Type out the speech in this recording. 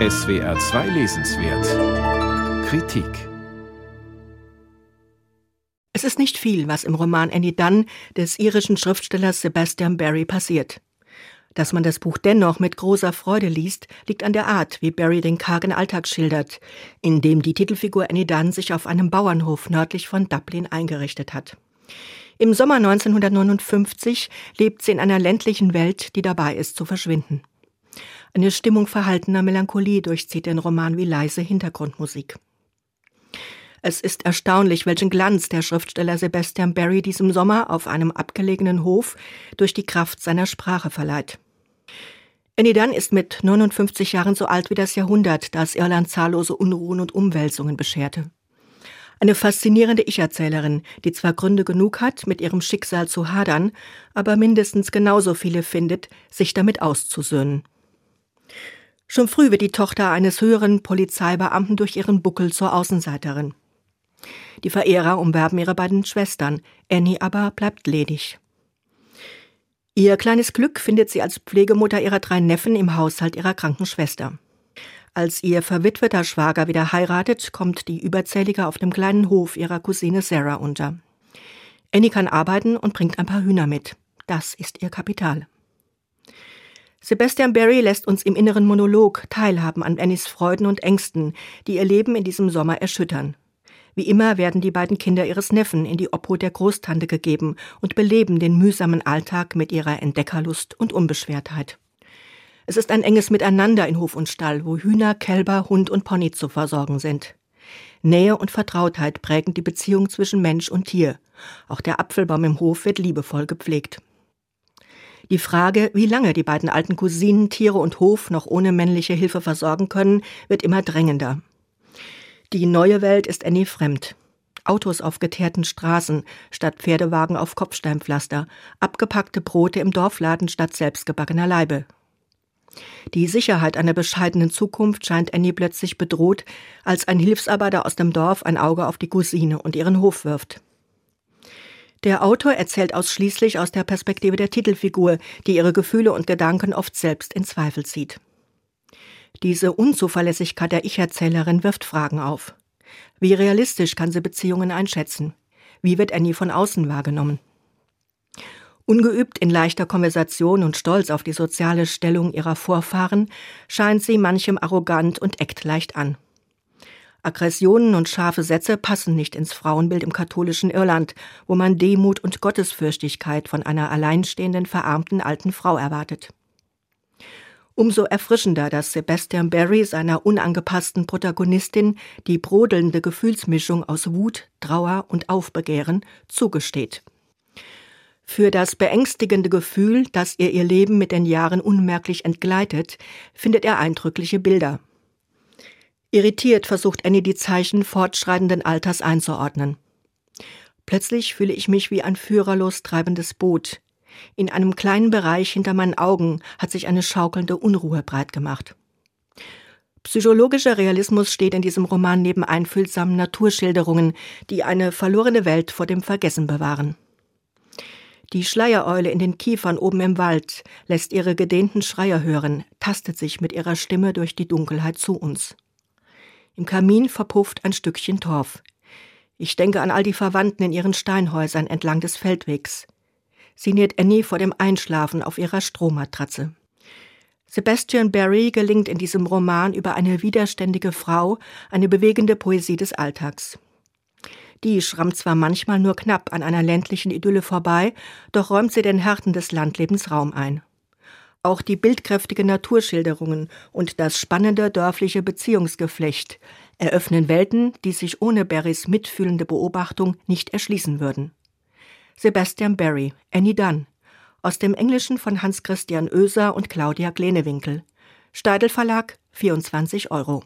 SWR 2 Lesenswert Kritik Es ist nicht viel, was im Roman Annie Dunn des irischen Schriftstellers Sebastian Barry passiert. Dass man das Buch dennoch mit großer Freude liest, liegt an der Art, wie Barry den kargen Alltag schildert, in dem die Titelfigur Annie Dunn sich auf einem Bauernhof nördlich von Dublin eingerichtet hat. Im Sommer 1959 lebt sie in einer ländlichen Welt, die dabei ist zu verschwinden. Eine Stimmung verhaltener Melancholie durchzieht den Roman wie leise Hintergrundmusik. Es ist erstaunlich, welchen Glanz der Schriftsteller Sebastian Barry diesem Sommer auf einem abgelegenen Hof durch die Kraft seiner Sprache verleiht. Annie Dunn ist mit 59 Jahren so alt wie das Jahrhundert, das Irland zahllose Unruhen und Umwälzungen bescherte. Eine faszinierende Ich-Erzählerin, die zwar Gründe genug hat, mit ihrem Schicksal zu hadern, aber mindestens genauso viele findet, sich damit auszusöhnen. Schon früh wird die Tochter eines höheren Polizeibeamten durch ihren Buckel zur Außenseiterin. Die Verehrer umwerben ihre beiden Schwestern, Annie aber bleibt ledig. Ihr kleines Glück findet sie als Pflegemutter ihrer drei Neffen im Haushalt ihrer kranken Schwester. Als ihr verwitweter Schwager wieder heiratet, kommt die Überzählige auf dem kleinen Hof ihrer Cousine Sarah unter. Annie kann arbeiten und bringt ein paar Hühner mit. Das ist ihr Kapital. Sebastian Barry lässt uns im inneren Monolog teilhaben an Annies Freuden und Ängsten, die ihr Leben in diesem Sommer erschüttern. Wie immer werden die beiden Kinder ihres Neffen in die Obhut der Großtante gegeben und beleben den mühsamen Alltag mit ihrer Entdeckerlust und Unbeschwertheit. Es ist ein enges Miteinander in Hof und Stall, wo Hühner, Kälber, Hund und Pony zu versorgen sind. Nähe und Vertrautheit prägen die Beziehung zwischen Mensch und Tier. Auch der Apfelbaum im Hof wird liebevoll gepflegt. Die Frage, wie lange die beiden alten Cousinen Tiere und Hof noch ohne männliche Hilfe versorgen können, wird immer drängender. Die neue Welt ist Annie fremd. Autos auf geteerten Straßen statt Pferdewagen auf Kopfsteinpflaster, abgepackte Brote im Dorfladen statt selbstgebackener Leibe. Die Sicherheit einer bescheidenen Zukunft scheint Annie plötzlich bedroht, als ein Hilfsarbeiter aus dem Dorf ein Auge auf die Cousine und ihren Hof wirft. Der Autor erzählt ausschließlich aus der Perspektive der Titelfigur, die ihre Gefühle und Gedanken oft selbst in Zweifel zieht. Diese Unzuverlässigkeit der Ich-Erzählerin wirft Fragen auf. Wie realistisch kann sie Beziehungen einschätzen? Wie wird Annie von außen wahrgenommen? Ungeübt in leichter Konversation und stolz auf die soziale Stellung ihrer Vorfahren, scheint sie manchem arrogant und eckt leicht an. Aggressionen und scharfe Sätze passen nicht ins Frauenbild im katholischen Irland, wo man Demut und Gottesfürchtigkeit von einer alleinstehenden, verarmten alten Frau erwartet. Umso erfrischender, dass Sebastian Barry seiner unangepassten Protagonistin die brodelnde Gefühlsmischung aus Wut, Trauer und Aufbegehren zugesteht. Für das beängstigende Gefühl, das ihr ihr Leben mit den Jahren unmerklich entgleitet, findet er eindrückliche Bilder. Irritiert versucht Annie die Zeichen fortschreitenden Alters einzuordnen. Plötzlich fühle ich mich wie ein führerlos treibendes Boot, in einem kleinen Bereich hinter meinen Augen hat sich eine schaukelnde Unruhe breit gemacht. Psychologischer Realismus steht in diesem Roman neben einfühlsamen Naturschilderungen, die eine verlorene Welt vor dem Vergessen bewahren. Die Schleiereule in den Kiefern oben im Wald lässt ihre gedehnten Schreier hören, tastet sich mit ihrer Stimme durch die Dunkelheit zu uns. Im Kamin verpufft ein Stückchen Torf. Ich denke an all die Verwandten in ihren Steinhäusern entlang des Feldwegs sinniert Annie vor dem Einschlafen auf ihrer Strohmatratze. Sebastian Barry gelingt in diesem Roman über eine widerständige Frau eine bewegende Poesie des Alltags. Die schrammt zwar manchmal nur knapp an einer ländlichen Idylle vorbei, doch räumt sie den Härten des Landlebens Raum ein. Auch die bildkräftigen Naturschilderungen und das spannende dörfliche Beziehungsgeflecht eröffnen Welten, die sich ohne Barrys mitfühlende Beobachtung nicht erschließen würden. Sebastian Barry, Annie Dunn. Aus dem Englischen von Hans Christian Oeser und Claudia Glenewinkel. Steidel Verlag, 24 Euro.